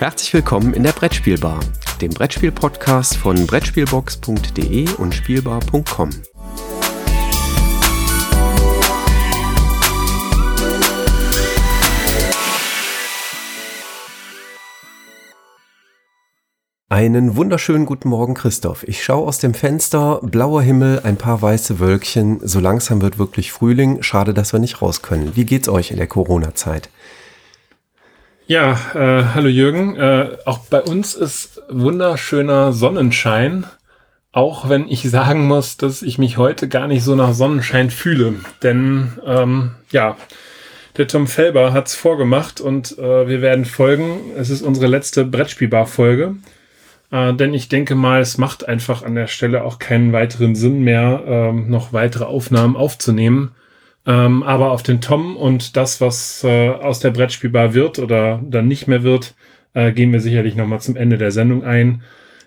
Herzlich willkommen in der Brettspielbar, dem Brettspiel-Podcast von Brettspielbox.de und Spielbar.com. Einen wunderschönen guten Morgen, Christoph. Ich schaue aus dem Fenster, blauer Himmel, ein paar weiße Wölkchen. So langsam wird wirklich Frühling. Schade, dass wir nicht raus können. Wie geht's euch in der Corona-Zeit? Ja, äh, hallo Jürgen. Äh, auch bei uns ist wunderschöner Sonnenschein. Auch wenn ich sagen muss, dass ich mich heute gar nicht so nach Sonnenschein fühle. Denn ähm, ja, der Tom Felber hat's vorgemacht und äh, wir werden folgen. Es ist unsere letzte Brettspielbar-Folge. Äh, denn ich denke mal, es macht einfach an der Stelle auch keinen weiteren Sinn mehr, ähm, noch weitere Aufnahmen aufzunehmen. Ähm, aber auf den Tom und das, was äh, aus der Brettspielbar wird oder dann nicht mehr wird, äh, gehen wir sicherlich nochmal zum Ende der Sendung ein.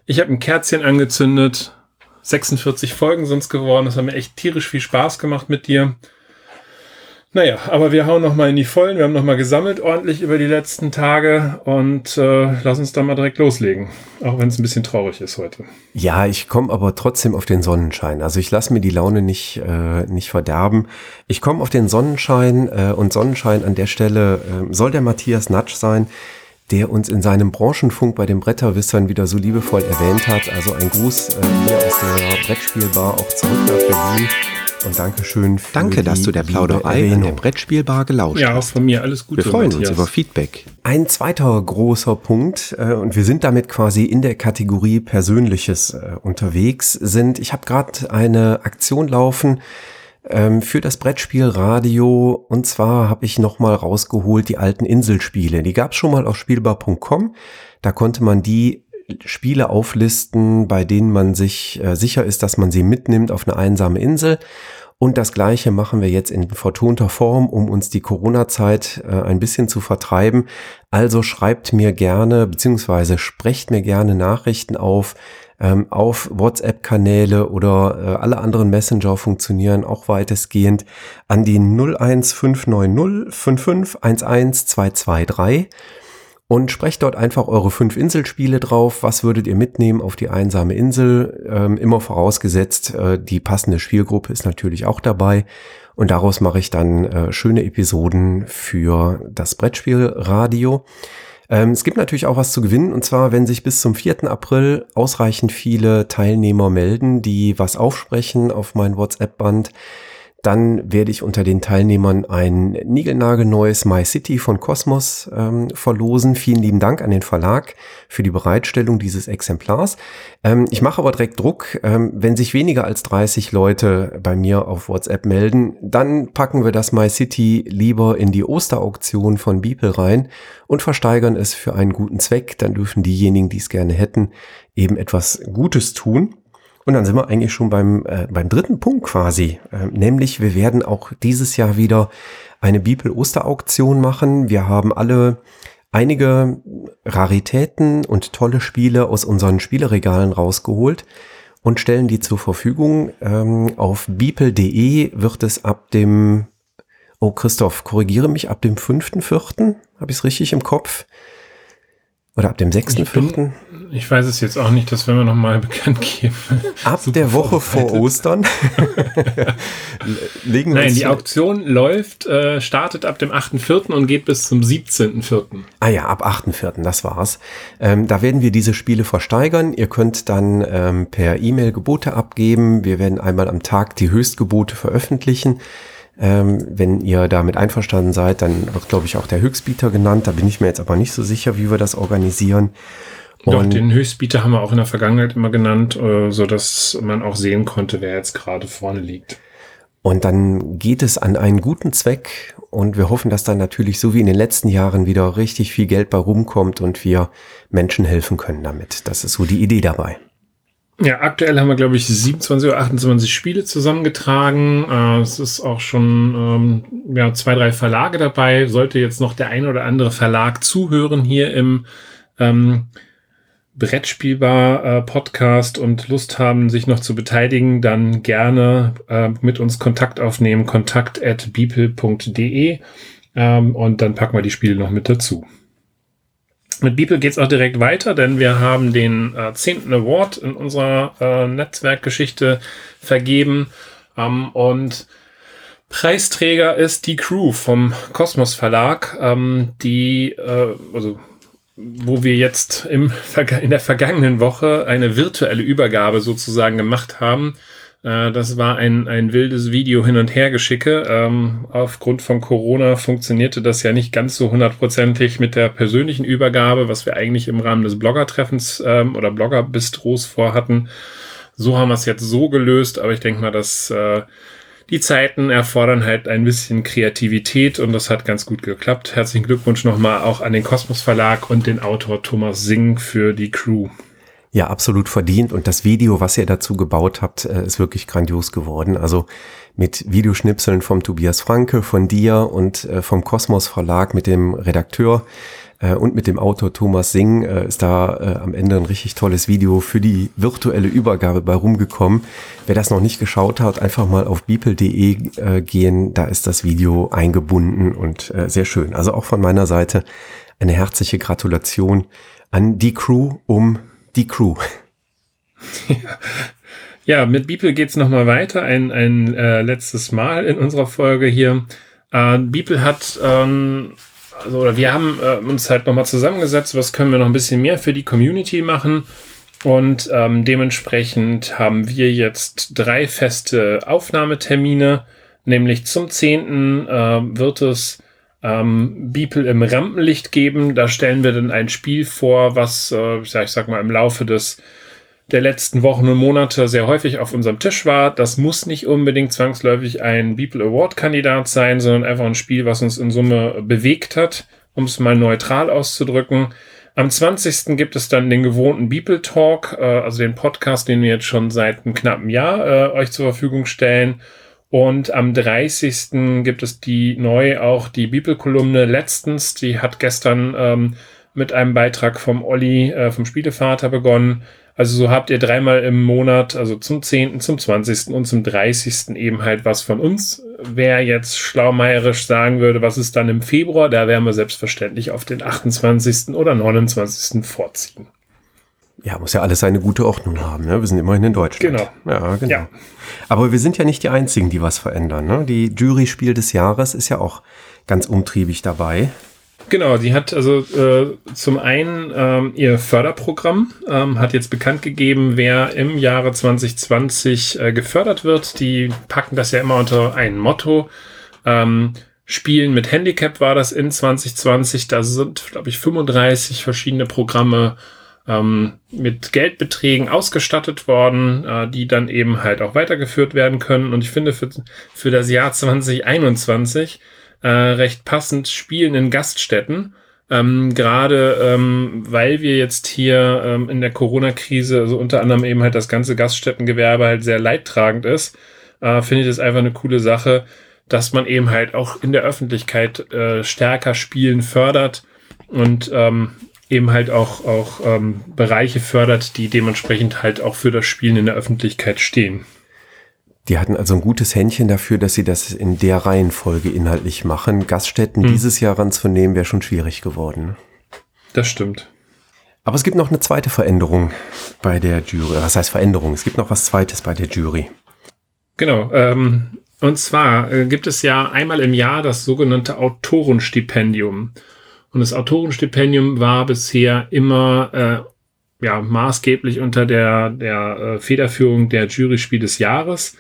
Ich habe ein Kerzchen angezündet. 46 Folgen sind es geworden. Das hat mir echt tierisch viel Spaß gemacht mit dir. Naja, aber wir hauen noch mal in die Vollen. Wir haben noch mal gesammelt ordentlich über die letzten Tage und äh, lass uns da mal direkt loslegen. Auch wenn es ein bisschen traurig ist heute. Ja, ich komme aber trotzdem auf den Sonnenschein. Also ich lasse mir die Laune nicht, äh, nicht verderben. Ich komme auf den Sonnenschein äh, und Sonnenschein an der Stelle äh, soll der Matthias Natsch sein, der uns in seinem Branchenfunk bei den Bretterwissern wieder so liebevoll erwähnt hat. Also ein Gruß äh, hier aus der Brettspielbar auch zurück nach Berlin. Und Dankeschön für Danke, dass du der Plauderei in der Brettspielbar gelauscht ja, hast. Ja, auch von mir alles Gute. Wir freuen Matthias. uns über Feedback. Ein zweiter großer Punkt, äh, und wir sind damit quasi in der Kategorie Persönliches äh, unterwegs, sind, ich habe gerade eine Aktion laufen, ähm, für das Brettspielradio. Und zwar habe ich nochmal rausgeholt die alten Inselspiele. Die gab es schon mal auf spielbar.com. Da konnte man die Spiele auflisten, bei denen man sich äh, sicher ist, dass man sie mitnimmt auf eine einsame Insel. Und das Gleiche machen wir jetzt in vertonter Form, um uns die Corona-Zeit äh, ein bisschen zu vertreiben. Also schreibt mir gerne, beziehungsweise sprecht mir gerne Nachrichten auf, ähm, auf WhatsApp-Kanäle oder äh, alle anderen Messenger funktionieren auch weitestgehend an die 01590 5511223 und sprecht dort einfach eure fünf Inselspiele drauf. Was würdet ihr mitnehmen auf die einsame Insel? Ähm, immer vorausgesetzt, äh, die passende Spielgruppe ist natürlich auch dabei. Und daraus mache ich dann äh, schöne Episoden für das Brettspielradio. Ähm, es gibt natürlich auch was zu gewinnen. Und zwar, wenn sich bis zum 4. April ausreichend viele Teilnehmer melden, die was aufsprechen auf mein WhatsApp-Band, dann werde ich unter den Teilnehmern ein niegelnagelneues My City von Cosmos ähm, verlosen. Vielen lieben Dank an den Verlag für die Bereitstellung dieses Exemplars. Ähm, ich mache aber direkt Druck. Ähm, wenn sich weniger als 30 Leute bei mir auf WhatsApp melden, dann packen wir das My City lieber in die Osterauktion von Beeple rein und versteigern es für einen guten Zweck. Dann dürfen diejenigen, die es gerne hätten, eben etwas Gutes tun. Und dann sind wir eigentlich schon beim, äh, beim dritten Punkt quasi. Äh, nämlich, wir werden auch dieses Jahr wieder eine Bibel-Osterauktion machen. Wir haben alle einige Raritäten und tolle Spiele aus unseren Spieleregalen rausgeholt und stellen die zur Verfügung. Ähm, auf beeple.de wird es ab dem, oh Christoph, korrigiere mich, ab dem 5.4., habe ich es richtig im Kopf, oder ab dem 6.4.? Ich, weiß es jetzt auch nicht, das werden wir nochmal bekannt geben. Ab der Woche vor Ostern legen wir Nein, die Auktion läuft, äh, startet ab dem 8.4. und geht bis zum 17.4. Ah ja, ab 8.4., das war's. Ähm, da werden wir diese Spiele versteigern. Ihr könnt dann ähm, per E-Mail Gebote abgeben. Wir werden einmal am Tag die Höchstgebote veröffentlichen. Ähm, wenn ihr damit einverstanden seid, dann wird, glaube ich, auch der Höchstbieter genannt. Da bin ich mir jetzt aber nicht so sicher, wie wir das organisieren. Und Doch, den Höchstbieter haben wir auch in der Vergangenheit immer genannt, äh, so dass man auch sehen konnte, wer jetzt gerade vorne liegt. Und dann geht es an einen guten Zweck und wir hoffen, dass dann natürlich so wie in den letzten Jahren wieder richtig viel Geld bei rumkommt und wir Menschen helfen können damit. Das ist so die Idee dabei. Ja, aktuell haben wir, glaube ich, 27 oder 28 Spiele zusammengetragen. Äh, es ist auch schon ähm, ja, zwei, drei Verlage dabei. Sollte jetzt noch der ein oder andere Verlag zuhören hier im ähm, Brettspielbar äh, Podcast und Lust haben, sich noch zu beteiligen, dann gerne äh, mit uns Kontakt aufnehmen, kontakt at beeple.de ähm, und dann packen wir die Spiele noch mit dazu. Mit Beeple geht es auch direkt weiter, denn wir haben den äh, 10. Award in unserer äh, Netzwerkgeschichte vergeben. Ähm, und Preisträger ist die Crew vom Kosmos Verlag, ähm, die, äh, also wo wir jetzt im, in der vergangenen Woche eine virtuelle Übergabe sozusagen gemacht haben. Äh, das war ein, ein wildes Video hin und her geschicke. Ähm, aufgrund von Corona funktionierte das ja nicht ganz so hundertprozentig mit der persönlichen Übergabe, was wir eigentlich im Rahmen des Bloggertreffens ähm, oder Bloggerbistros vorhatten. So haben wir es jetzt so gelöst, aber ich denke mal, dass äh, die Zeiten erfordern halt ein bisschen Kreativität und das hat ganz gut geklappt. Herzlichen Glückwunsch nochmal auch an den Kosmos Verlag und den Autor Thomas Singh für die Crew. Ja, absolut verdient. Und das Video, was ihr dazu gebaut habt, äh, ist wirklich grandios geworden. Also mit Videoschnipseln vom Tobias Franke, von dir und äh, vom Kosmos Verlag mit dem Redakteur äh, und mit dem Autor Thomas Singh äh, ist da äh, am Ende ein richtig tolles Video für die virtuelle Übergabe bei rumgekommen. Wer das noch nicht geschaut hat, einfach mal auf beeple.de äh, gehen. Da ist das Video eingebunden und äh, sehr schön. Also auch von meiner Seite eine herzliche Gratulation an die Crew um die Crew. Ja, mit Beeple geht's nochmal weiter. Ein, ein äh, letztes Mal in unserer Folge hier. Äh, Beeple hat ähm, also oder wir haben äh, uns halt nochmal zusammengesetzt, was können wir noch ein bisschen mehr für die Community machen. Und ähm, dementsprechend haben wir jetzt drei feste Aufnahmetermine, nämlich zum 10. Äh, wird es ähm, Beeple im Rampenlicht geben. Da stellen wir dann ein Spiel vor, was, äh, ich sag mal, im Laufe des der letzten Wochen und Monate sehr häufig auf unserem Tisch war. Das muss nicht unbedingt zwangsläufig ein Beeple Award Kandidat sein, sondern einfach ein Spiel, was uns in Summe bewegt hat, um es mal neutral auszudrücken. Am 20. gibt es dann den gewohnten Beeple Talk, äh, also den Podcast, den wir jetzt schon seit einem knappen Jahr äh, euch zur Verfügung stellen. Und am 30. gibt es die neu auch die Beeple-Kolumne letztens. Die hat gestern ähm, mit einem Beitrag vom Olli, äh, vom Spielevater begonnen. Also so habt ihr dreimal im Monat, also zum 10., zum 20. und zum 30. eben halt was von uns. Wer jetzt schlaumeierisch sagen würde, was ist dann im Februar, da werden wir selbstverständlich auf den 28. oder 29. vorziehen. Ja, muss ja alles seine gute Ordnung haben. Ne? Wir sind immerhin in Deutschland. Genau. Ja, genau. Ja. Aber wir sind ja nicht die Einzigen, die was verändern. Ne? Die Jury-Spiel des Jahres ist ja auch ganz umtriebig dabei. Genau, die hat also äh, zum einen ähm, ihr Förderprogramm, ähm, hat jetzt bekannt gegeben, wer im Jahre 2020 äh, gefördert wird. Die packen das ja immer unter ein Motto. Ähm, Spielen mit Handicap war das in 2020. Da sind, glaube ich, 35 verschiedene Programme ähm, mit Geldbeträgen ausgestattet worden, äh, die dann eben halt auch weitergeführt werden können. Und ich finde, für, für das Jahr 2021 äh, recht passend spielen in Gaststätten. Ähm, Gerade ähm, weil wir jetzt hier ähm, in der Corona-Krise, also unter anderem eben halt das ganze Gaststättengewerbe halt sehr leidtragend ist, äh, finde ich das einfach eine coole Sache, dass man eben halt auch in der Öffentlichkeit äh, stärker Spielen fördert und ähm, eben halt auch, auch ähm, Bereiche fördert, die dementsprechend halt auch für das Spielen in der Öffentlichkeit stehen. Die hatten also ein gutes Händchen dafür, dass sie das in der Reihenfolge inhaltlich machen. Gaststätten hm. dieses Jahr ranzunehmen, wäre schon schwierig geworden. Das stimmt. Aber es gibt noch eine zweite Veränderung bei der Jury. Was heißt Veränderung? Es gibt noch was Zweites bei der Jury. Genau. Ähm, und zwar äh, gibt es ja einmal im Jahr das sogenannte Autorenstipendium. Und das Autorenstipendium war bisher immer äh, ja, maßgeblich unter der, der äh, Federführung der Jury-Spiel des Jahres.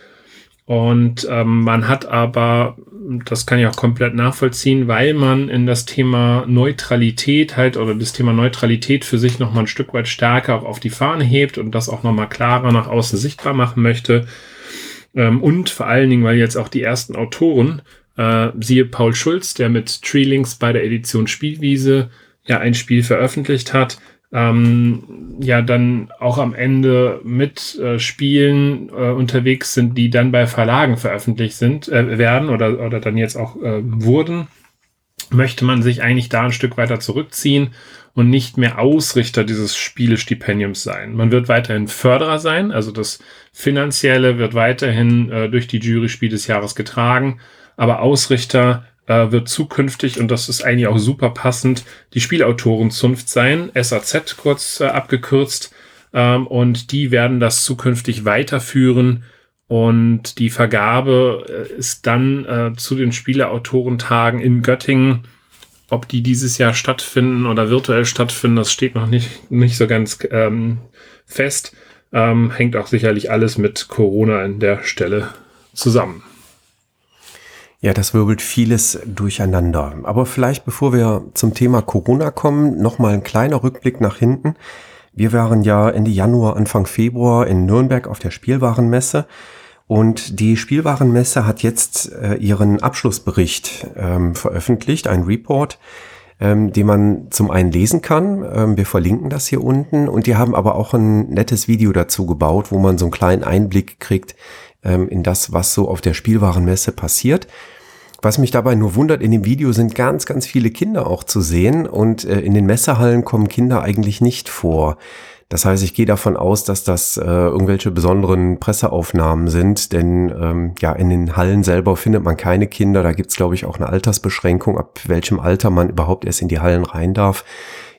Und ähm, man hat aber, das kann ich auch komplett nachvollziehen, weil man in das Thema Neutralität halt oder das Thema Neutralität für sich nochmal ein Stück weit stärker auch auf die Fahne hebt und das auch nochmal klarer nach außen sichtbar machen möchte. Ähm, und vor allen Dingen, weil jetzt auch die ersten Autoren, äh, siehe Paul Schulz, der mit Treelinks bei der Edition Spielwiese ja ein Spiel veröffentlicht hat, ähm, ja dann auch am Ende mit äh, Spielen äh, unterwegs sind, die dann bei Verlagen veröffentlicht sind, äh, werden oder, oder dann jetzt auch äh, wurden, möchte man sich eigentlich da ein Stück weiter zurückziehen und nicht mehr Ausrichter dieses Spielestipendiums sein. Man wird weiterhin Förderer sein, also das Finanzielle wird weiterhin äh, durch die Jury Spiel des Jahres getragen, aber Ausrichter äh, wird zukünftig, und das ist eigentlich auch super passend, die Spielautorenzunft sein, SAZ kurz äh, abgekürzt. Ähm, und die werden das zukünftig weiterführen. Und die Vergabe äh, ist dann äh, zu den Spieleautorentagen in Göttingen. Ob die dieses Jahr stattfinden oder virtuell stattfinden, das steht noch nicht, nicht so ganz ähm, fest. Ähm, hängt auch sicherlich alles mit Corona an der Stelle zusammen. Ja, das wirbelt vieles durcheinander. Aber vielleicht, bevor wir zum Thema Corona kommen, nochmal ein kleiner Rückblick nach hinten. Wir waren ja Ende Januar, Anfang Februar in Nürnberg auf der Spielwarenmesse. Und die Spielwarenmesse hat jetzt äh, ihren Abschlussbericht ähm, veröffentlicht, ein Report, ähm, den man zum einen lesen kann. Ähm, wir verlinken das hier unten. Und die haben aber auch ein nettes Video dazu gebaut, wo man so einen kleinen Einblick kriegt ähm, in das, was so auf der Spielwarenmesse passiert. Was mich dabei nur wundert, in dem Video sind ganz, ganz viele Kinder auch zu sehen und äh, in den Messehallen kommen Kinder eigentlich nicht vor. Das heißt, ich gehe davon aus, dass das äh, irgendwelche besonderen Presseaufnahmen sind, denn ähm, ja, in den Hallen selber findet man keine Kinder. Da gibt's, glaube ich, auch eine Altersbeschränkung, ab welchem Alter man überhaupt erst in die Hallen rein darf.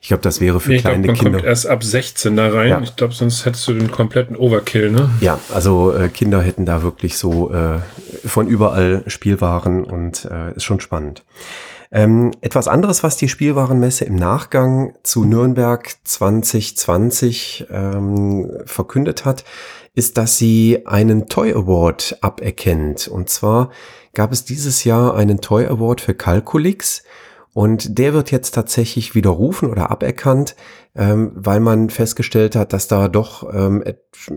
Ich glaube, das wäre für nee, kleine glaub, man Kinder. Kommt erst ab 16 da rein. Ja. Ich glaube, sonst hättest du den kompletten Overkill, ne? Ja, also äh, Kinder hätten da wirklich so äh, von überall Spielwaren und äh, ist schon spannend. Ähm, etwas anderes, was die Spielwarenmesse im Nachgang zu Nürnberg 2020 ähm, verkündet hat, ist, dass sie einen Toy Award aberkennt. Und zwar gab es dieses Jahr einen Toy Award für Calculix. Und der wird jetzt tatsächlich widerrufen oder aberkannt, ähm, weil man festgestellt hat, dass da doch ähm,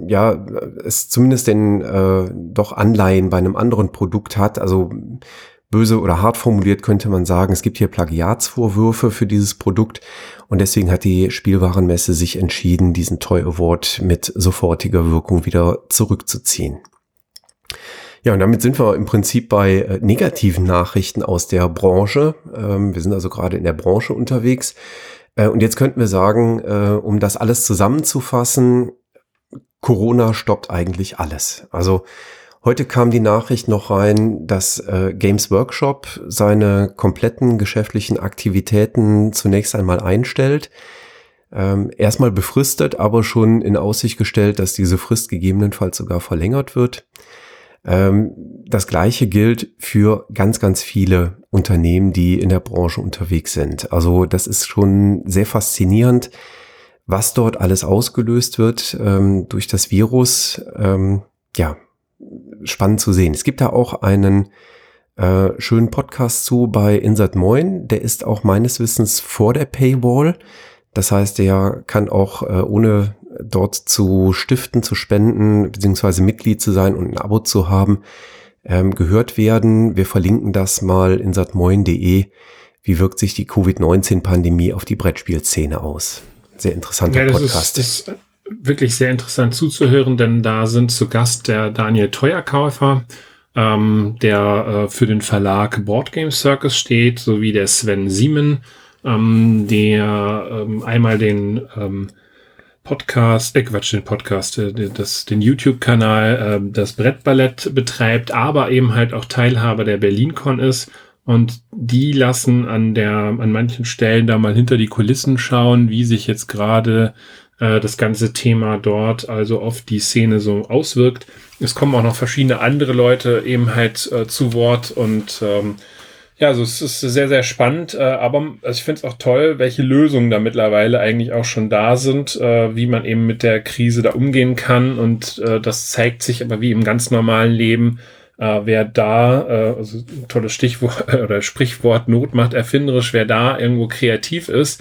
ja es zumindest den äh, doch Anleihen bei einem anderen Produkt hat. Also böse oder hart formuliert könnte man sagen, es gibt hier Plagiatsvorwürfe für dieses Produkt und deswegen hat die Spielwarenmesse sich entschieden, diesen Toy Award mit sofortiger Wirkung wieder zurückzuziehen. Ja, und damit sind wir im Prinzip bei äh, negativen Nachrichten aus der Branche. Ähm, wir sind also gerade in der Branche unterwegs. Äh, und jetzt könnten wir sagen, äh, um das alles zusammenzufassen, Corona stoppt eigentlich alles. Also heute kam die Nachricht noch rein, dass Games Workshop seine kompletten geschäftlichen Aktivitäten zunächst einmal einstellt. Ähm, erstmal befristet, aber schon in Aussicht gestellt, dass diese Frist gegebenenfalls sogar verlängert wird. Ähm, das gleiche gilt für ganz, ganz viele Unternehmen, die in der Branche unterwegs sind. Also das ist schon sehr faszinierend, was dort alles ausgelöst wird ähm, durch das Virus. Ähm, ja, spannend zu sehen. Es gibt da auch einen äh, schönen Podcast zu bei Insert Moin. Der ist auch meines Wissens vor der Paywall. Das heißt, der kann auch äh, ohne dort zu stiften, zu spenden, beziehungsweise Mitglied zu sein und ein Abo zu haben, ähm, gehört werden. Wir verlinken das mal in satmoin.de. Wie wirkt sich die Covid-19-Pandemie auf die Brettspielszene aus? Sehr interessanter ja, das Podcast. Ist, das ist wirklich sehr interessant zuzuhören, denn da sind zu Gast der Daniel Teuerkäufer, ähm, der äh, für den Verlag Board Game Circus steht, sowie der Sven Siemen, ähm, der ähm, einmal den ähm, Podcast, äh Quatsch, den Podcast, äh, das, den YouTube-Kanal, äh, das Brettballett betreibt, aber eben halt auch Teilhaber der BerlinCon ist. Und die lassen an der, an manchen Stellen da mal hinter die Kulissen schauen, wie sich jetzt gerade äh, das ganze Thema dort also auf die Szene so auswirkt. Es kommen auch noch verschiedene andere Leute eben halt äh, zu Wort und ähm, ja, also es ist sehr, sehr spannend, äh, aber also ich finde es auch toll, welche Lösungen da mittlerweile eigentlich auch schon da sind, äh, wie man eben mit der Krise da umgehen kann. Und äh, das zeigt sich aber wie im ganz normalen Leben, äh, wer da, äh, also tolles Stichwort oder Sprichwort, Not macht erfinderisch, wer da irgendwo kreativ ist,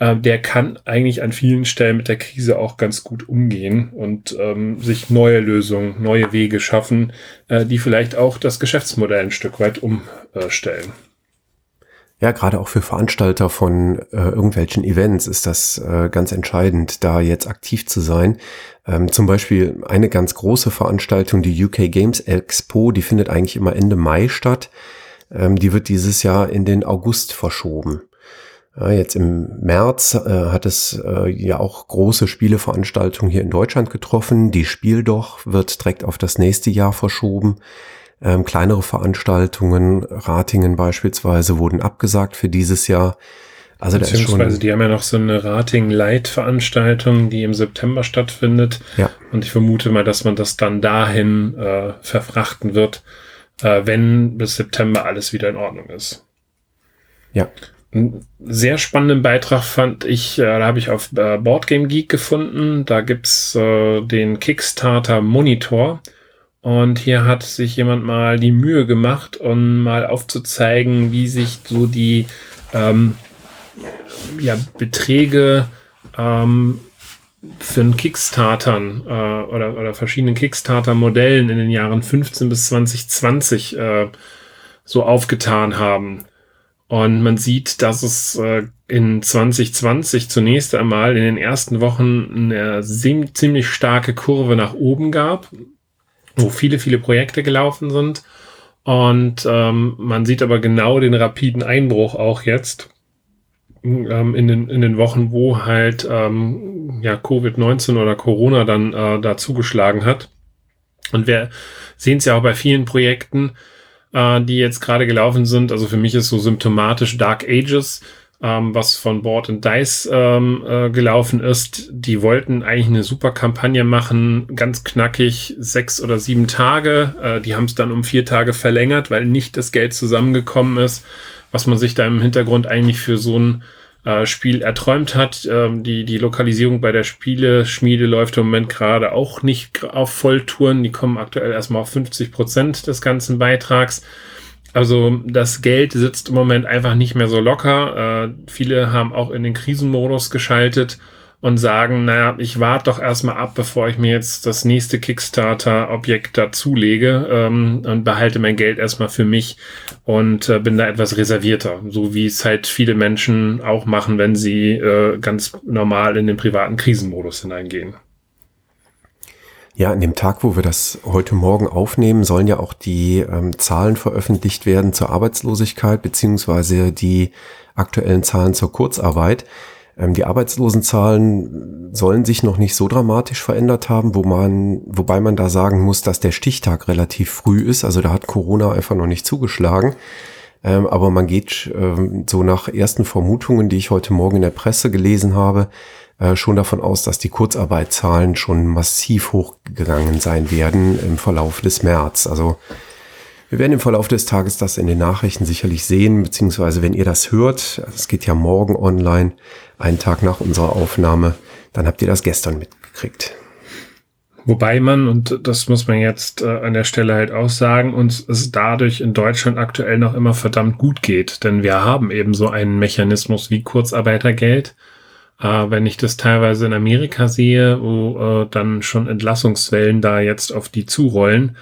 äh, der kann eigentlich an vielen Stellen mit der Krise auch ganz gut umgehen und ähm, sich neue Lösungen, neue Wege schaffen, äh, die vielleicht auch das Geschäftsmodell ein Stück weit umstellen. Ja, gerade auch für Veranstalter von äh, irgendwelchen Events ist das äh, ganz entscheidend, da jetzt aktiv zu sein. Ähm, zum Beispiel eine ganz große Veranstaltung, die UK Games Expo, die findet eigentlich immer Ende Mai statt. Ähm, die wird dieses Jahr in den August verschoben. Ja, jetzt im März äh, hat es äh, ja auch große Spieleveranstaltungen hier in Deutschland getroffen. Die Spiel doch wird direkt auf das nächste Jahr verschoben. Ähm, kleinere Veranstaltungen, Ratingen beispielsweise, wurden abgesagt für dieses Jahr. Also Beziehungsweise die haben ja noch so eine Rating-Light-Veranstaltung, die im September stattfindet. Ja. Und ich vermute mal, dass man das dann dahin äh, verfrachten wird, äh, wenn bis September alles wieder in Ordnung ist. Ja. Einen sehr spannenden Beitrag fand ich, äh, da habe ich auf äh, Boardgame Geek gefunden. Da gibt's äh, den Kickstarter Monitor. Und hier hat sich jemand mal die Mühe gemacht, um mal aufzuzeigen, wie sich so die ähm, ja, Beträge ähm, für einen Kickstartern äh, oder, oder verschiedenen Kickstarter-Modellen in den Jahren 15 bis 2020 äh, so aufgetan haben. Und man sieht, dass es äh, in 2020 zunächst einmal in den ersten Wochen eine ziemlich starke Kurve nach oben gab, wo viele, viele Projekte gelaufen sind. Und ähm, man sieht aber genau den rapiden Einbruch auch jetzt ähm, in, den, in den Wochen, wo halt ähm, ja, Covid-19 oder Corona dann äh, da zugeschlagen hat. Und wir sehen es ja auch bei vielen Projekten, äh, die jetzt gerade gelaufen sind. Also für mich ist so symptomatisch Dark Ages, ähm, was von Board and Dice ähm, äh, gelaufen ist. Die wollten eigentlich eine super Kampagne machen, ganz knackig, sechs oder sieben Tage. Äh, die haben es dann um vier Tage verlängert, weil nicht das Geld zusammengekommen ist was man sich da im Hintergrund eigentlich für so ein äh, Spiel erträumt hat. Ähm, die, die Lokalisierung bei der Spieleschmiede läuft im Moment gerade auch nicht auf Volltouren. Die kommen aktuell erstmal auf 50 Prozent des ganzen Beitrags. Also das Geld sitzt im Moment einfach nicht mehr so locker. Äh, viele haben auch in den Krisenmodus geschaltet und sagen, naja, ich warte doch erstmal ab, bevor ich mir jetzt das nächste Kickstarter-Objekt dazulege ähm, und behalte mein Geld erstmal für mich und äh, bin da etwas reservierter, so wie es halt viele Menschen auch machen, wenn sie äh, ganz normal in den privaten Krisenmodus hineingehen. Ja, an dem Tag, wo wir das heute Morgen aufnehmen, sollen ja auch die ähm, Zahlen veröffentlicht werden zur Arbeitslosigkeit beziehungsweise die aktuellen Zahlen zur Kurzarbeit. Ähm, die Arbeitslosenzahlen sollen sich noch nicht so dramatisch verändert haben, wo man, wobei man da sagen muss, dass der Stichtag relativ früh ist. Also da hat Corona einfach noch nicht zugeschlagen. Ähm, aber man geht ähm, so nach ersten Vermutungen, die ich heute Morgen in der Presse gelesen habe, äh, schon davon aus, dass die Kurzarbeitszahlen schon massiv hochgegangen sein werden im Verlauf des März. Also wir werden im Verlauf des Tages das in den Nachrichten sicherlich sehen, beziehungsweise wenn ihr das hört, es geht ja morgen online, einen Tag nach unserer Aufnahme, dann habt ihr das gestern mitgekriegt. Wobei man, und das muss man jetzt äh, an der Stelle halt auch sagen, uns es dadurch in Deutschland aktuell noch immer verdammt gut geht. Denn wir haben eben so einen Mechanismus wie Kurzarbeitergeld. Äh, wenn ich das teilweise in Amerika sehe, wo äh, dann schon Entlassungswellen da jetzt auf die zurollen,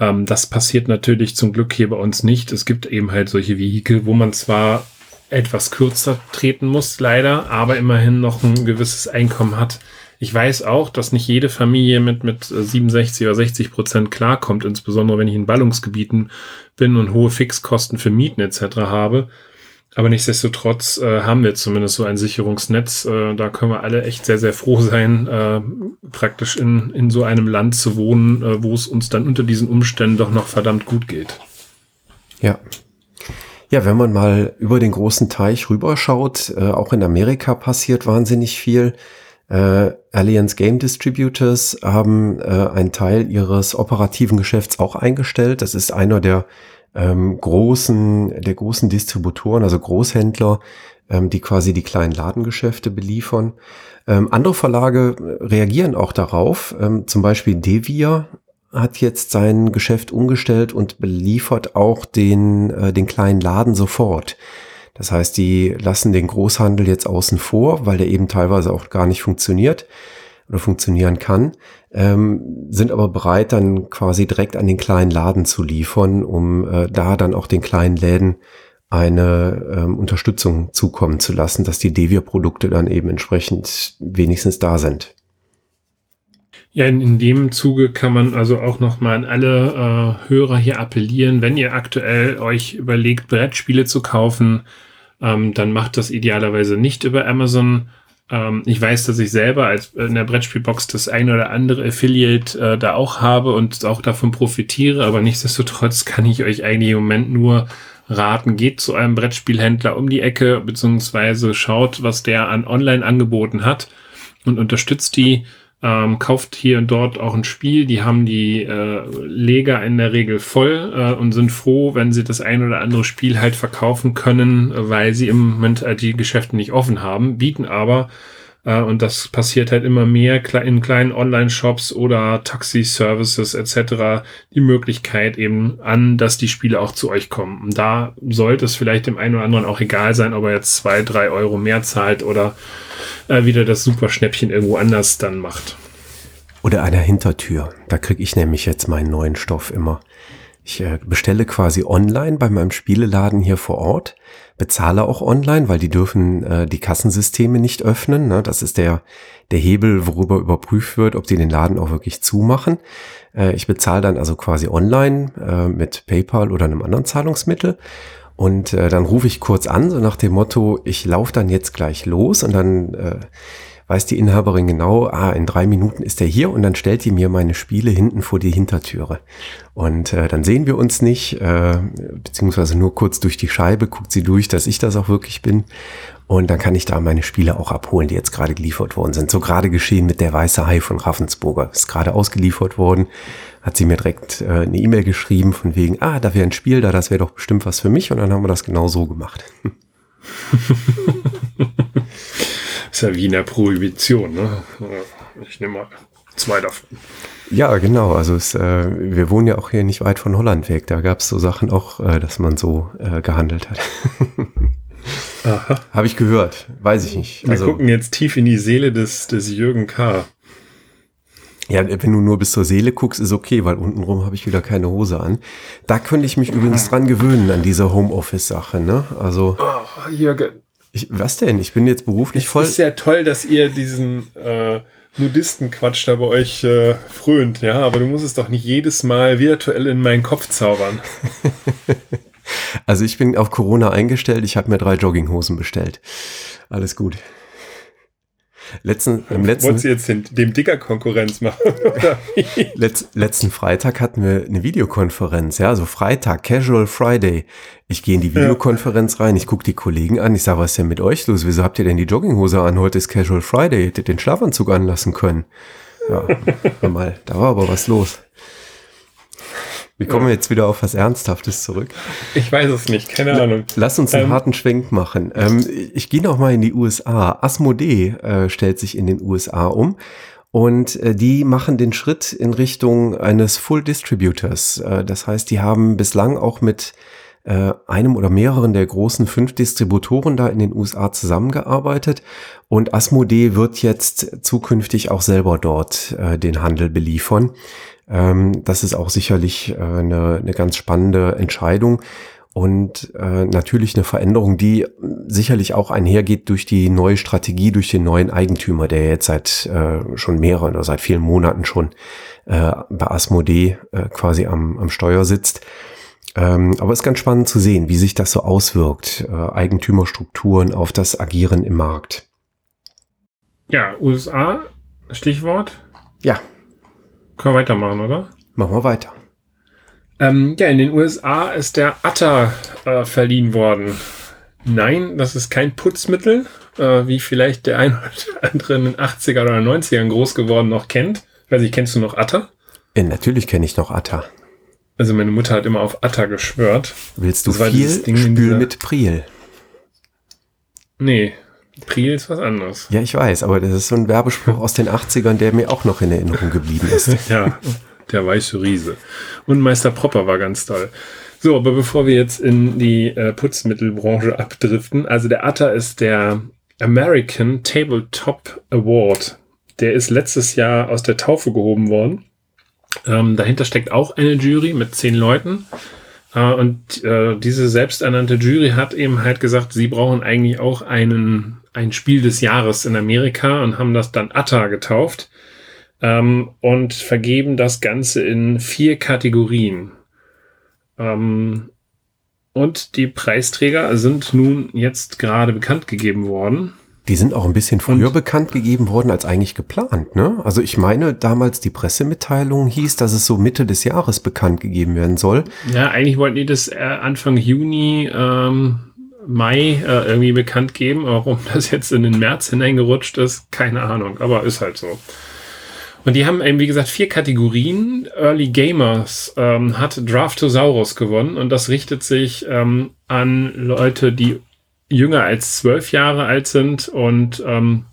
ähm, das passiert natürlich zum Glück hier bei uns nicht. Es gibt eben halt solche Vehikel, wo man zwar etwas kürzer treten muss, leider, aber immerhin noch ein gewisses Einkommen hat. Ich weiß auch, dass nicht jede Familie mit, mit 67 oder 60 Prozent klarkommt, insbesondere wenn ich in Ballungsgebieten bin und hohe Fixkosten für Mieten etc. habe. Aber nichtsdestotrotz äh, haben wir zumindest so ein Sicherungsnetz. Äh, da können wir alle echt sehr, sehr froh sein, äh, praktisch in, in so einem Land zu wohnen, äh, wo es uns dann unter diesen Umständen doch noch verdammt gut geht. Ja. Ja, wenn man mal über den großen Teich rüberschaut, äh, auch in Amerika passiert wahnsinnig viel. Äh, Allianz Game Distributors haben äh, einen Teil ihres operativen Geschäfts auch eingestellt. Das ist einer der ähm, großen, der großen Distributoren, also Großhändler, ähm, die quasi die kleinen Ladengeschäfte beliefern. Ähm, andere Verlage reagieren auch darauf. Ähm, zum Beispiel Devia hat jetzt sein Geschäft umgestellt und beliefert auch den, äh, den kleinen Laden sofort. Das heißt, die lassen den Großhandel jetzt außen vor, weil der eben teilweise auch gar nicht funktioniert oder funktionieren kann, ähm, sind aber bereit, dann quasi direkt an den kleinen Laden zu liefern, um äh, da dann auch den kleinen Läden eine ähm, Unterstützung zukommen zu lassen, dass die Devia-Produkte dann eben entsprechend wenigstens da sind. Ja, in, in dem Zuge kann man also auch nochmal an alle äh, Hörer hier appellieren, wenn ihr aktuell euch überlegt, Brettspiele zu kaufen, ähm, dann macht das idealerweise nicht über Amazon, Ähm, ich weiß, dass ich selber als in der Brettspielbox das eine oder andere Affiliate äh, da auch habe und auch davon profitiere, aber nichtsdestotrotz kann ich euch eigentlich im Moment nur raten, geht zu einem Brettspielhändler um die Ecke, beziehungsweise schaut, was der an Online-Angeboten hat und unterstützt die ähm, kauft hier und dort auch ein Spiel. Die haben die äh, Leger in der Regel voll äh, und sind froh, wenn sie das ein oder andere Spiel halt verkaufen können, weil sie im Moment äh, die Geschäfte nicht offen haben, bieten aber äh, und das passiert halt immer mehr in kleinen Online-Shops oder Taxi-Services etc. die Möglichkeit eben an, dass die Spiele auch zu euch kommen. Und da sollte es vielleicht dem einen oder anderen auch egal sein, ob er jetzt zwei, drei Euro mehr zahlt oder äh, wieder das super Schnäppchen irgendwo anders dann macht. Oder einer Hintertür. Da kriege ich nämlich jetzt meinen neuen Stoff immer. Ich äh, bestelle quasi online bei meinem Spieleladen hier vor Ort, bezahle auch online, weil die dürfen äh, die Kassensysteme nicht öffnen. Ne? Das ist der, der Hebel, worüber überprüft wird, ob die den Laden auch wirklich zumachen. Äh, ich bezahle dann also quasi online äh, mit PayPal oder einem anderen Zahlungsmittel. Und äh, dann rufe ich kurz an, so nach dem Motto, ich laufe dann jetzt gleich los und dann äh, weiß die Inhaberin genau, ah, in drei Minuten ist er hier und dann stellt die mir meine Spiele hinten vor die Hintertüre. Und äh, dann sehen wir uns nicht, äh, beziehungsweise nur kurz durch die Scheibe guckt sie durch, dass ich das auch wirklich bin. Und dann kann ich da meine Spiele auch abholen, die jetzt gerade geliefert worden sind. So gerade geschehen mit der Weiße Hai von Ravensburger. Ist gerade ausgeliefert worden. Hat sie mir direkt äh, eine E-Mail geschrieben von wegen, ah, da wäre ein Spiel da, das wäre doch bestimmt was für mich. Und dann haben wir das genau so gemacht. Ist ja wie in der Prohibition, ne? Ich nehme mal zwei davon. Ja, genau. Also es, äh, wir wohnen ja auch hier nicht weit von Holland weg. Da gab es so Sachen auch, äh, dass man so äh, gehandelt hat. Habe ich gehört. Weiß ich nicht. Wir also, gucken jetzt tief in die Seele des, des Jürgen K. Ja, wenn du nur bis zur Seele guckst, ist okay, weil untenrum habe ich wieder keine Hose an. Da könnte ich mich übrigens dran gewöhnen, an diese Homeoffice-Sache, ne? Also. Oh, Jürgen, ich, was denn? Ich bin jetzt beruflich voll. Es ist ja toll, dass ihr diesen äh, Nudistenquatsch da bei euch äh, frönt, ja, aber du musst es doch nicht jedes Mal virtuell in meinen Kopf zaubern. also ich bin auf Corona eingestellt, ich habe mir drei Jogginghosen bestellt. Alles gut. Letzten, im letzten, Wolltest du jetzt den, dem Dicker Konkurrenz machen? Letz, letzten Freitag hatten wir eine Videokonferenz, ja, also Freitag, Casual Friday. Ich gehe in die Videokonferenz ja. rein, ich gucke die Kollegen an, ich sage, was ist denn mit euch los? Wieso habt ihr denn die Jogginghose an? Heute ist Casual Friday, hättet den Schlafanzug anlassen können. Ja, mal, da war aber was los. Wie kommen wir jetzt wieder auf was Ernsthaftes zurück? Ich weiß es nicht, keine Ahnung. Lass uns einen ähm, harten Schwenk machen. Ähm, ich gehe noch mal in die USA. Asmodee äh, stellt sich in den USA um und äh, die machen den Schritt in Richtung eines Full Distributors. Äh, das heißt, die haben bislang auch mit äh, einem oder mehreren der großen fünf Distributoren da in den USA zusammengearbeitet und Asmodee wird jetzt zukünftig auch selber dort äh, den Handel beliefern. Ähm, das ist auch sicherlich äh, eine, eine ganz spannende Entscheidung und äh, natürlich eine Veränderung, die sicherlich auch einhergeht durch die neue Strategie, durch den neuen Eigentümer, der jetzt seit äh, schon mehreren oder seit vielen Monaten schon äh, bei Asmodee äh, quasi am, am Steuer sitzt. Ähm, aber es ist ganz spannend zu sehen, wie sich das so auswirkt, äh, Eigentümerstrukturen auf das Agieren im Markt. Ja, USA, Stichwort. Ja. Können wir weitermachen, oder? Machen wir weiter. Ähm, ja, in den USA ist der Atta äh, verliehen worden. Nein, das ist kein Putzmittel, äh, wie vielleicht der ein oder andere in den 80er oder 90ern groß geworden noch kennt. Ich weiß nicht, kennst du noch Atta? Ja, natürlich kenne ich noch Atta. Also meine Mutter hat immer auf Atta geschwört. Willst du viel Spül mit Priel? Nee, Priel ist was anderes. Ja, ich weiß, aber das ist so ein Werbespruch aus den 80ern, der mir auch noch in Erinnerung geblieben ist. ja, der weiße Riese. Und Meister Propper war ganz toll. So, aber bevor wir jetzt in die äh, Putzmittelbranche abdriften, also der Atta ist der American Tabletop Award. Der ist letztes Jahr aus der Taufe gehoben worden. Ähm, dahinter steckt auch eine Jury mit zehn Leuten. Uh, und uh, diese selbsternannte Jury hat eben halt gesagt, sie brauchen eigentlich auch einen, ein Spiel des Jahres in Amerika und haben das dann Atta getauft ähm, und vergeben das Ganze in vier Kategorien. Ähm, und die Preisträger sind nun jetzt gerade bekannt gegeben worden. Die sind auch ein bisschen früher und, bekannt gegeben worden als eigentlich geplant, ne? Also ich meine, damals die Pressemitteilung hieß, dass es so Mitte des Jahres bekannt gegeben werden soll. Ja, eigentlich wollten die das äh, Anfang Juni, ähm, Mai äh, irgendwie bekannt geben. Warum das jetzt in den März hineingerutscht ist, keine Ahnung, aber ist halt so. Und die haben eben, wie gesagt, vier Kategorien. Early Gamers ähm, hat Draftosaurus gewonnen und das richtet sich ähm, an Leute, die jünger als zwölf Jahre alt sind und ähm,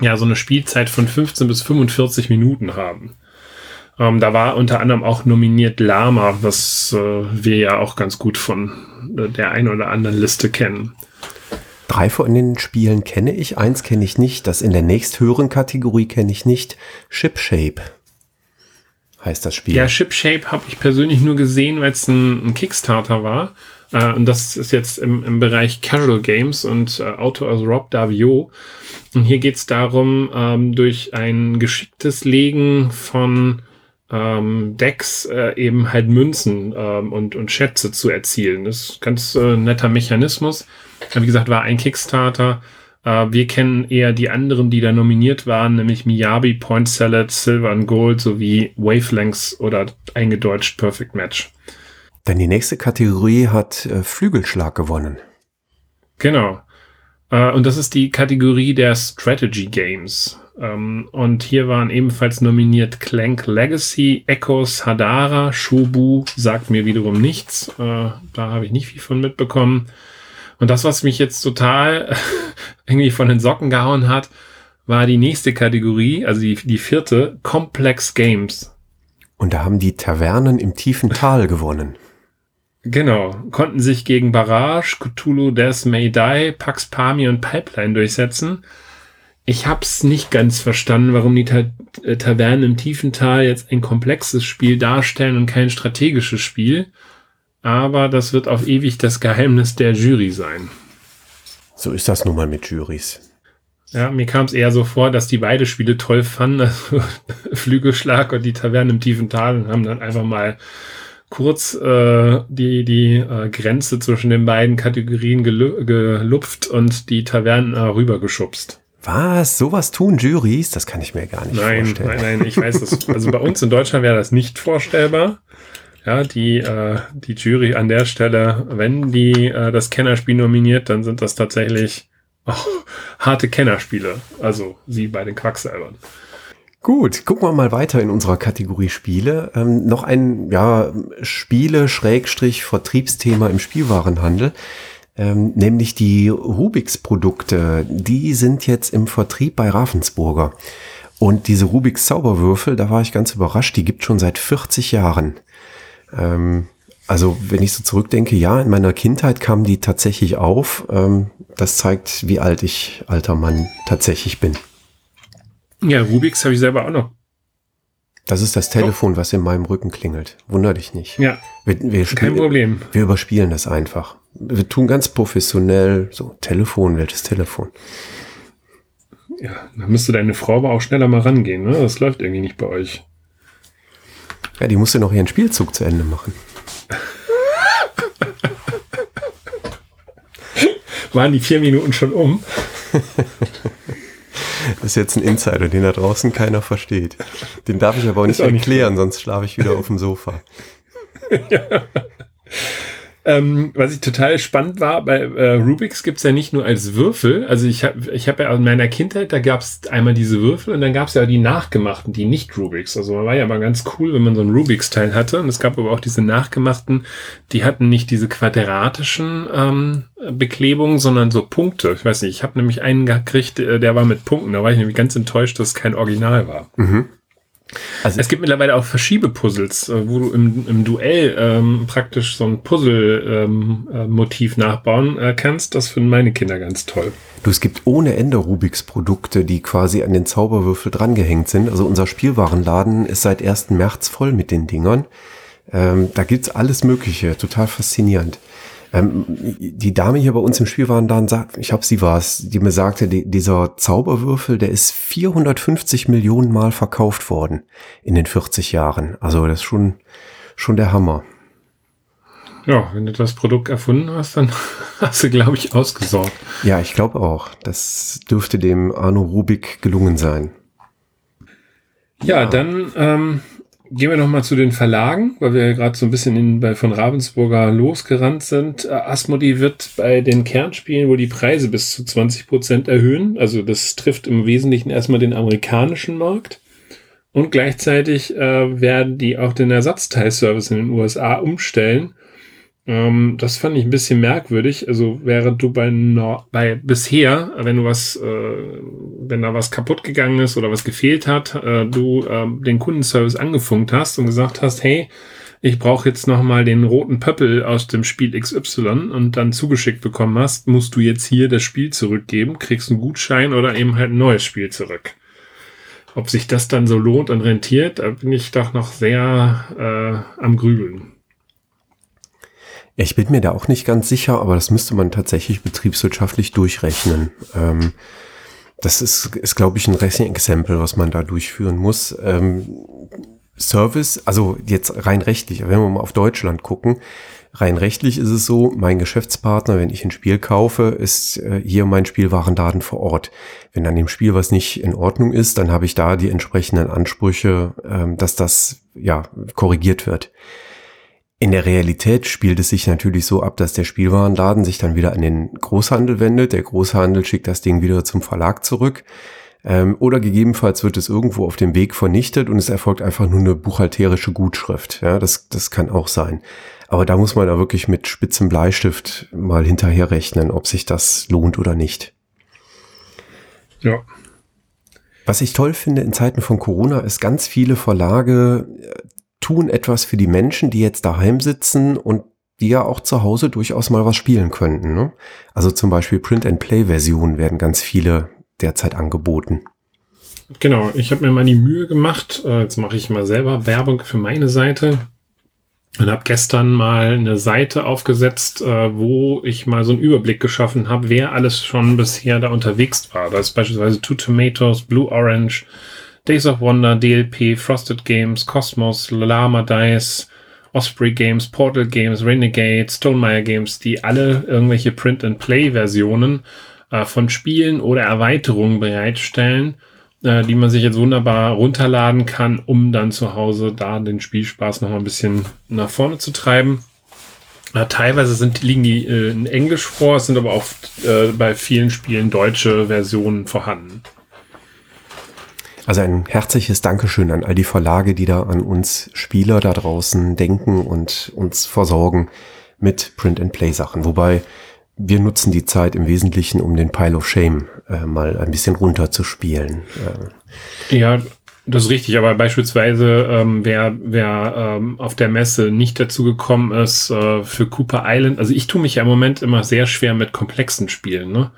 ja, so eine Spielzeit von 15 bis 45 Minuten haben. Ähm, da war unter anderem auch nominiert Lama, was äh, wir ja auch ganz gut von äh, der einen oder anderen Liste kennen. Drei von den Spielen kenne ich, eins kenne ich nicht, das in der nächsthöheren Kategorie kenne ich nicht. Shipshape heißt das Spiel. Ja, Shipshape habe ich persönlich nur gesehen, weil es ein, ein, Kickstarter war. Äh, und das ist jetzt im, im Bereich Casual Games und äh, Autor aus Rob Davio. Und hier geht es darum, ähm, durch ein geschicktes Legen von ähm, Decks äh, eben halt Münzen ähm, und, und Schätze zu erzielen. Das ist ein ganz äh, netter Mechanismus. Wie gesagt, war ein Kickstarter. Äh, wir kennen eher die anderen, die da nominiert waren, nämlich Miyabi, Point Salad, Silver and Gold sowie Wavelengths oder eingedeutscht Perfect Match. Denn die nächste Kategorie hat äh, Flügelschlag gewonnen. Genau. Äh, und das ist die Kategorie der Strategy Games. Ähm, und hier waren ebenfalls nominiert Clank Legacy, Echoes, Hadara, Shobu, sagt mir wiederum nichts. Äh, da habe ich nicht viel von mitbekommen. Und das, was mich jetzt total irgendwie von den Socken gehauen hat, war die nächste Kategorie, also die, die vierte, Complex Games. Und da haben die Tavernen im tiefen Tal gewonnen. Genau, konnten sich gegen Barrage, Cthulhu, Death May Die, Pax Pami und Pipeline durchsetzen. Ich hab's nicht ganz verstanden, warum die Ta äh, Tavernen im tiefen Tal jetzt ein komplexes Spiel darstellen und kein strategisches Spiel aber das wird auf ewig das Geheimnis der Jury sein. So ist das nun mal mit Juries. Ja, mir kam es eher so vor, dass die beide Spiele toll fanden, also Flügelschlag und die Taverne im tiefen Tal und haben dann einfach mal kurz äh, die, die äh, Grenze zwischen den beiden Kategorien gelu gelupft und die Tavernen äh, rübergeschubst. Was? Sowas tun Juries? Das kann ich mir gar nicht nein, vorstellen. Nein, nein, ich weiß das. Also bei uns in Deutschland wäre das nicht vorstellbar. Ja, die, äh, die Jury an der Stelle, wenn die äh, das Kennerspiel nominiert, dann sind das tatsächlich auch harte Kennerspiele. Also sie bei den Quacksalbern. Gut, gucken wir mal weiter in unserer Kategorie Spiele. Ähm, noch ein ja, Spiele-Vertriebsthema im Spielwarenhandel, ähm, nämlich die Rubiks-Produkte. Die sind jetzt im Vertrieb bei Ravensburger. Und diese Rubiks Zauberwürfel, da war ich ganz überrascht, die gibt schon seit 40 Jahren. Ähm, also wenn ich so zurückdenke, ja, in meiner Kindheit kamen die tatsächlich auf. Ähm, das zeigt, wie alt ich, alter Mann, tatsächlich bin. Ja, Rubiks habe ich selber auch noch. Das ist das Telefon, oh. was in meinem Rücken klingelt. Wunder dich nicht. Ja. Wir, wir Kein Problem. Wir überspielen das einfach. Wir tun ganz professionell so Telefon, welches Telefon? Ja, da müsste deine Frau aber auch schneller mal rangehen, ne? Das läuft irgendwie nicht bei euch. Ja, die musste noch ihren Spielzug zu Ende machen. Waren die vier Minuten schon um? Das ist jetzt ein Insider, den da draußen keiner versteht. Den darf ich aber auch nicht auch erklären, nicht sonst schlafe ich wieder auf dem Sofa. ja. Ähm, was ich total spannend war, bei äh, Rubik's gibt's ja nicht nur als Würfel. Also ich habe ich hab ja in meiner Kindheit, da gab's einmal diese Würfel und dann gab's ja die nachgemachten, die nicht Rubik's. Also man war ja mal ganz cool, wenn man so ein Rubik's-Teil hatte. Und es gab aber auch diese nachgemachten, die hatten nicht diese quadratischen ähm, Beklebungen, sondern so Punkte. Ich weiß nicht, ich habe nämlich einen gekriegt, äh, der war mit Punkten. Da war ich nämlich ganz enttäuscht, dass es kein Original war. Mhm. Also es gibt mittlerweile auch Verschiebepuzzles, äh, wo du im, im Duell ähm, praktisch so ein Puzzle-Motiv ähm, äh, nachbauen äh, kannst. Das finden meine Kinder ganz toll. Du, es gibt ohne Ende Rubiks Produkte, die quasi an den Zauberwürfel drangehängt sind. Also unser Spielwarenladen ist seit 1. März voll mit den Dingern. Ähm, da gibt's alles Mögliche, total faszinierend. Ähm, die Dame hier bei uns im Spiel waren dann ich habe sie war es, die mir sagte, die, dieser Zauberwürfel, der ist 450 Millionen Mal verkauft worden in den 40 Jahren. Also das ist schon, schon der Hammer. Ja, wenn du das Produkt erfunden hast, dann hast du, glaube ich, ausgesorgt. Ja, ich glaube auch. Das dürfte dem Arno Rubik gelungen sein. Ja, ja. dann ähm, Gehen wir nochmal zu den Verlagen, weil wir ja gerade so ein bisschen in, bei von Ravensburger losgerannt sind. Äh, Asmodee wird bei den Kernspielen wohl die Preise bis zu 20 Prozent erhöhen. Also das trifft im Wesentlichen erstmal den amerikanischen Markt. Und gleichzeitig äh, werden die auch den Ersatzteilservice in den USA umstellen ähm, das fand ich ein bisschen merkwürdig. Also während du bei, bei bisher, wenn du was, äh, wenn da was kaputt gegangen ist oder was gefehlt hat, äh, du äh, den Kundenservice angefunkt hast und gesagt hast, hey, ich brauche jetzt noch mal den roten Pöppel aus dem Spiel XY und dann zugeschickt bekommen hast, musst du jetzt hier das Spiel zurückgeben, kriegst einen Gutschein oder eben halt ein neues Spiel zurück. Ob sich das dann so lohnt und rentiert, da bin ich doch noch sehr äh, am Grübeln. Ich bin mir da auch nicht ganz sicher, aber das müsste man tatsächlich betriebswirtschaftlich durchrechnen. Ähm, das ist, ist glaube ich, ein Racing-Exempel, was man da durchführen muss. Ähm, Service, also jetzt rein rechtlich, wenn wir mal auf Deutschland gucken, rein rechtlich ist es so, mein Geschäftspartner, wenn ich ein Spiel kaufe, ist äh, hier mein Spielwarendaten vor Ort. Wenn an dem Spiel was nicht in Ordnung ist, dann habe ich da die entsprechenden Ansprüche, ähm, dass das ja korrigiert wird. In der Realität spielt es sich natürlich so ab, dass der Spielwarenladen sich dann wieder an den Großhandel wendet. Der Großhandel schickt das Ding wieder zum Verlag zurück. Ähm, oder gegebenenfalls wird es irgendwo auf dem Weg vernichtet und es erfolgt einfach nur eine buchhalterische Gutschrift. Ja, das, das kann auch sein. Aber da muss man da wirklich mit spitzem Bleistift mal hinterher rechnen, ob sich das lohnt oder nicht. Ja. Was ich toll finde in Zeiten von Corona ist, ganz viele Verlage tun etwas für die Menschen, die jetzt daheim sitzen und die ja auch zu Hause durchaus mal was spielen könnten. Ne? Also zum Beispiel Print-and-Play-Versionen werden ganz viele derzeit angeboten. Genau, ich habe mir mal die Mühe gemacht, äh, jetzt mache ich mal selber Werbung für meine Seite und habe gestern mal eine Seite aufgesetzt, äh, wo ich mal so einen Überblick geschaffen habe, wer alles schon bisher da unterwegs war. Da ist beispielsweise Two Tomatoes, Blue Orange, Days of Wonder, DLP, Frosted Games, Cosmos, Lama Dice, Osprey Games, Portal Games, Renegade, Stonemeyer Games, die alle irgendwelche Print-and-Play-Versionen äh, von Spielen oder Erweiterungen bereitstellen, äh, die man sich jetzt wunderbar runterladen kann, um dann zu Hause da den Spielspaß noch mal ein bisschen nach vorne zu treiben. Äh, teilweise sind, liegen die äh, in Englisch vor, es sind aber auch äh, bei vielen Spielen deutsche Versionen vorhanden. Also ein herzliches Dankeschön an all die Verlage, die da an uns Spieler da draußen denken und uns versorgen mit Print-and-Play-Sachen. Wobei wir nutzen die Zeit im Wesentlichen, um den Pile of Shame äh, mal ein bisschen runterzuspielen. Äh. Ja, das ist richtig, aber beispielsweise, ähm, wer, wer ähm, auf der Messe nicht dazu gekommen ist, äh, für Cooper Island, also ich tue mich ja im Moment immer sehr schwer mit komplexen Spielen, ne?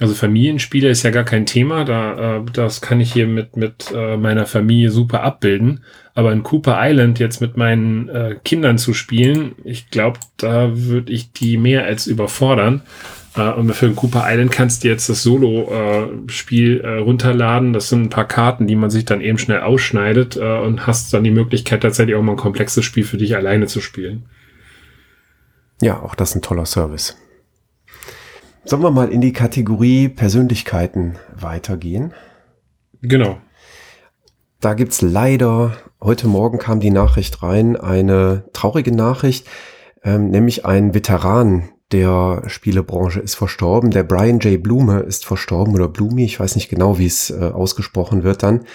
Also Familienspiele ist ja gar kein Thema, da äh, das kann ich hier mit mit äh, meiner Familie super abbilden. Aber in Cooper Island jetzt mit meinen äh, Kindern zu spielen, ich glaube, da würde ich die mehr als überfordern. Äh, und für Cooper Island kannst du jetzt das Solo-Spiel äh, runterladen. Das sind ein paar Karten, die man sich dann eben schnell ausschneidet äh, und hast dann die Möglichkeit tatsächlich auch mal ein komplexes Spiel für dich alleine zu spielen. Ja, auch das ist ein toller Service. Sollen wir mal in die Kategorie Persönlichkeiten weitergehen? Genau. Da gibt's leider, heute Morgen kam die Nachricht rein, eine traurige Nachricht, ähm, nämlich ein Veteran der Spielebranche ist verstorben. Der Brian J. Blume ist verstorben oder Blumi, ich weiß nicht genau, wie es äh, ausgesprochen wird dann.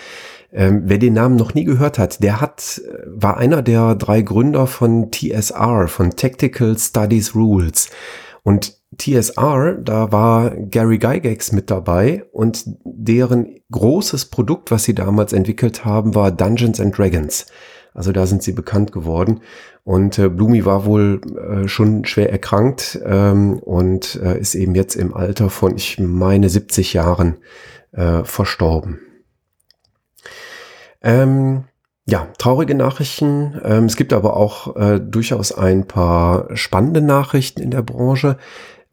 Ähm, wer den Namen noch nie gehört hat, der hat, äh, war einer der drei Gründer von TSR, von Tactical Studies Rules. Und TSR, da war Gary Gygax mit dabei und deren großes Produkt, was sie damals entwickelt haben, war Dungeons and Dragons. Also da sind sie bekannt geworden. Und äh, Blumi war wohl äh, schon schwer erkrankt ähm, und äh, ist eben jetzt im Alter von, ich meine, 70 Jahren äh, verstorben. Ähm, ja, traurige Nachrichten. Ähm, es gibt aber auch äh, durchaus ein paar spannende Nachrichten in der Branche.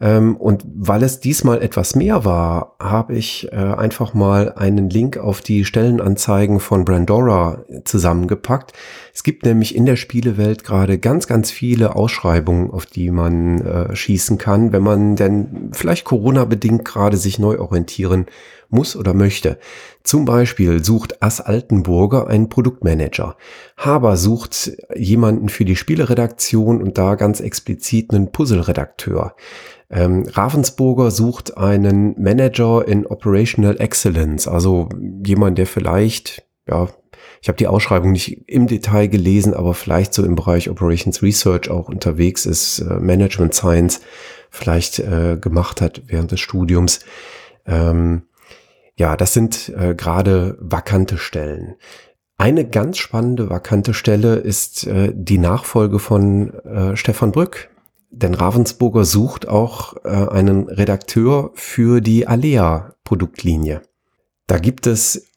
Ähm, und weil es diesmal etwas mehr war, habe ich äh, einfach mal einen Link auf die Stellenanzeigen von Brandora zusammengepackt. Es gibt nämlich in der Spielewelt gerade ganz, ganz viele Ausschreibungen, auf die man äh, schießen kann, wenn man denn vielleicht Corona-bedingt gerade sich neu orientieren muss oder möchte. Zum Beispiel sucht Ass Altenburger einen Produktmanager. Haber sucht jemanden für die Spieleredaktion und da ganz explizit einen Puzzle-Redakteur. Ähm, Ravensburger sucht einen Manager in Operational Excellence, also jemand, der vielleicht, ja, ich habe die Ausschreibung nicht im Detail gelesen, aber vielleicht so im Bereich Operations Research auch unterwegs ist, äh, Management Science vielleicht äh, gemacht hat während des Studiums. Ähm, ja, das sind äh, gerade vakante Stellen. Eine ganz spannende vakante Stelle ist äh, die Nachfolge von äh, Stefan Brück. Denn Ravensburger sucht auch äh, einen Redakteur für die Alea Produktlinie. Da gibt es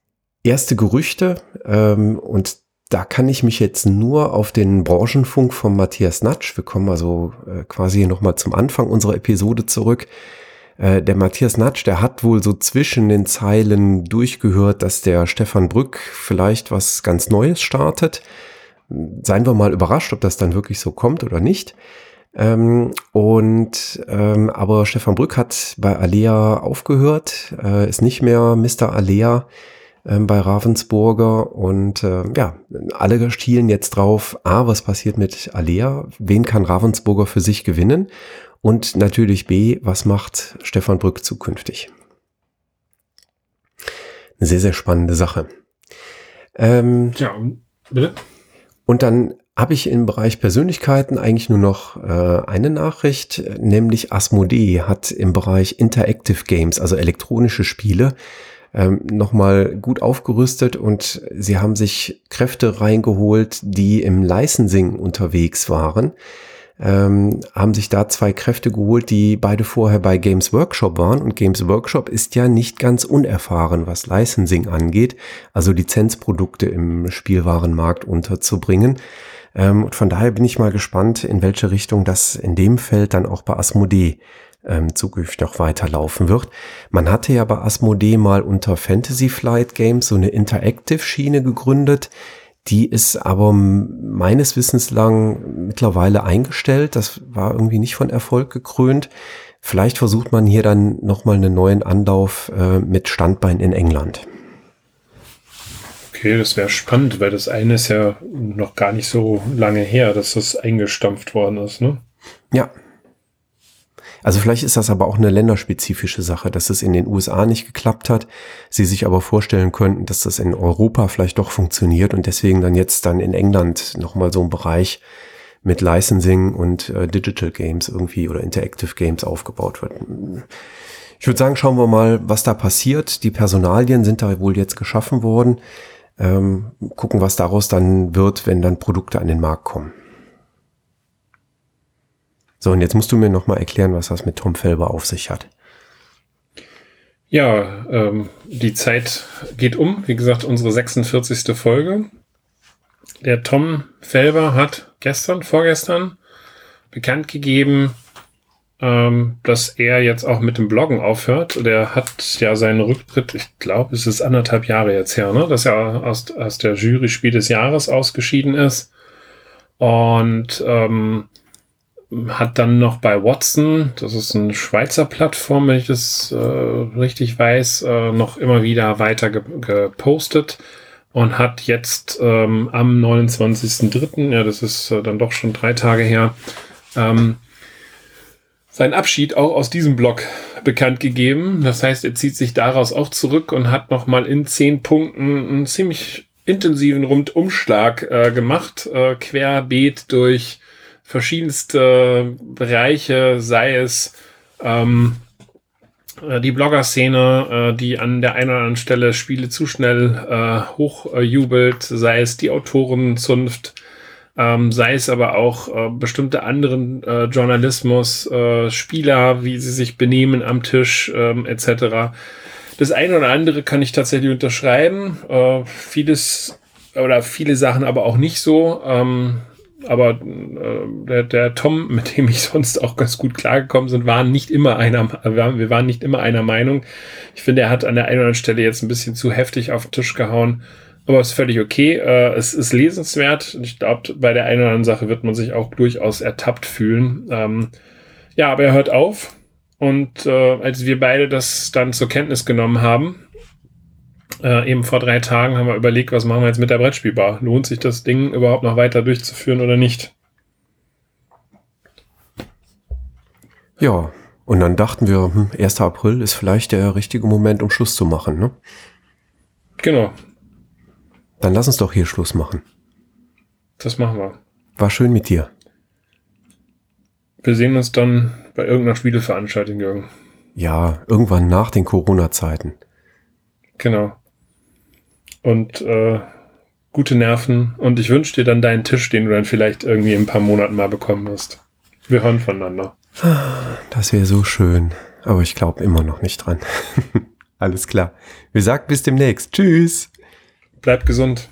erste Gerüchte ähm, und da kann ich mich jetzt nur auf den Branchenfunk von Matthias Natsch, wir kommen also äh, quasi nochmal zum Anfang unserer Episode zurück. Äh, der Matthias Natsch, der hat wohl so zwischen den Zeilen durchgehört, dass der Stefan Brück vielleicht was ganz Neues startet. Seien wir mal überrascht, ob das dann wirklich so kommt oder nicht. Ähm, und ähm, aber Stefan Brück hat bei Alea aufgehört, äh, ist nicht mehr Mr. Alea ähm, bei Ravensburger und äh, ja, alle stielen jetzt drauf, A, was passiert mit Alea, wen kann Ravensburger für sich gewinnen und natürlich B, was macht Stefan Brück zukünftig. Eine sehr, sehr spannende Sache. Ähm, ja, bitte? Und dann habe ich im Bereich Persönlichkeiten eigentlich nur noch äh, eine Nachricht, nämlich Asmodee hat im Bereich Interactive Games, also elektronische Spiele, ähm, nochmal gut aufgerüstet und sie haben sich Kräfte reingeholt, die im Licensing unterwegs waren. Ähm, haben sich da zwei Kräfte geholt, die beide vorher bei Games Workshop waren. Und Games Workshop ist ja nicht ganz unerfahren, was Licensing angeht, also Lizenzprodukte im Spielwarenmarkt unterzubringen. Ähm, und von daher bin ich mal gespannt, in welche Richtung das in dem Feld dann auch bei Asmodee ähm, zukünftig auch weiterlaufen wird. Man hatte ja bei Asmodee mal unter Fantasy Flight Games so eine Interactive-Schiene gegründet. Die ist aber meines Wissens lang mittlerweile eingestellt. Das war irgendwie nicht von Erfolg gekrönt. Vielleicht versucht man hier dann nochmal einen neuen Anlauf äh, mit Standbein in England. Okay, das wäre spannend, weil das eine ist ja noch gar nicht so lange her, dass das eingestampft worden ist, ne? Ja. Also vielleicht ist das aber auch eine länderspezifische Sache, dass es in den USA nicht geklappt hat, sie sich aber vorstellen könnten, dass das in Europa vielleicht doch funktioniert und deswegen dann jetzt dann in England nochmal so ein Bereich mit Licensing und äh, Digital Games irgendwie oder Interactive Games aufgebaut wird. Ich würde sagen, schauen wir mal, was da passiert. Die Personalien sind da wohl jetzt geschaffen worden. Ähm, gucken, was daraus dann wird, wenn dann Produkte an den Markt kommen. So, und jetzt musst du mir nochmal erklären, was das mit Tom Felber auf sich hat. Ja, ähm, die Zeit geht um. Wie gesagt, unsere 46. Folge. Der Tom Felber hat gestern, vorgestern bekannt gegeben, ähm, dass er jetzt auch mit dem Bloggen aufhört. Der hat ja seinen Rücktritt, ich glaube, es ist anderthalb Jahre jetzt her, ne? dass er aus, aus der Jury Spiel des Jahres ausgeschieden ist. Und ähm, hat dann noch bei Watson, das ist eine Schweizer Plattform, wenn ich das äh, richtig weiß, äh, noch immer wieder weiter ge gepostet und hat jetzt ähm, am 29.03., ja, das ist äh, dann doch schon drei Tage her, ähm, seinen Abschied auch aus diesem Blog bekannt gegeben. Das heißt, er zieht sich daraus auch zurück und hat nochmal in zehn Punkten einen ziemlich intensiven Rundumschlag äh, gemacht, äh, querbeet durch verschiedenste Bereiche, sei es ähm, äh, die Blogger-Szene, äh, die an der einen oder anderen Stelle Spiele zu schnell äh, hochjubelt, sei es die Autorenzunft, ähm, sei es aber auch äh, bestimmte anderen äh, Journalismus, äh, Spieler, wie sie sich benehmen am Tisch, ähm, etc. Das eine oder andere kann ich tatsächlich unterschreiben. Äh, vieles oder viele Sachen aber auch nicht so. Ähm, aber äh, der, der Tom, mit dem ich sonst auch ganz gut klargekommen sind, waren nicht immer einer, wir waren nicht immer einer Meinung. Ich finde, er hat an der einen oder anderen Stelle jetzt ein bisschen zu heftig auf den Tisch gehauen, aber ist völlig okay. Äh, es ist lesenswert. Ich glaube, bei der einen oder anderen Sache wird man sich auch durchaus ertappt fühlen. Ähm, ja, aber er hört auf. Und äh, als wir beide das dann zur Kenntnis genommen haben, äh, eben vor drei Tagen haben wir überlegt, was machen wir jetzt mit der Brettspielbar? Lohnt sich das Ding überhaupt noch weiter durchzuführen oder nicht? Ja, und dann dachten wir, hm, 1. April ist vielleicht der richtige Moment, um Schluss zu machen, ne? Genau. Dann lass uns doch hier Schluss machen. Das machen wir. War schön mit dir. Wir sehen uns dann bei irgendeiner Spieleveranstaltung, Jürgen. Ja, irgendwann nach den Corona-Zeiten. Genau und äh, gute Nerven und ich wünsche dir dann deinen Tisch, den du dann vielleicht irgendwie in ein paar Monaten mal bekommen wirst. Wir hören voneinander. Das wäre so schön, aber ich glaube immer noch nicht dran. Alles klar. Wir sagen bis demnächst. Tschüss. Bleib gesund.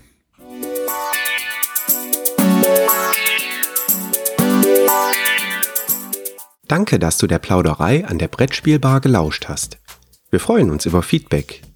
Danke, dass du der Plauderei an der Brettspielbar gelauscht hast. Wir freuen uns über Feedback,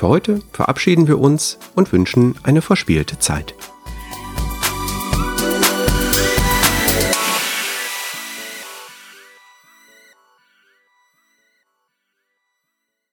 Für heute verabschieden wir uns und wünschen eine verspielte Zeit.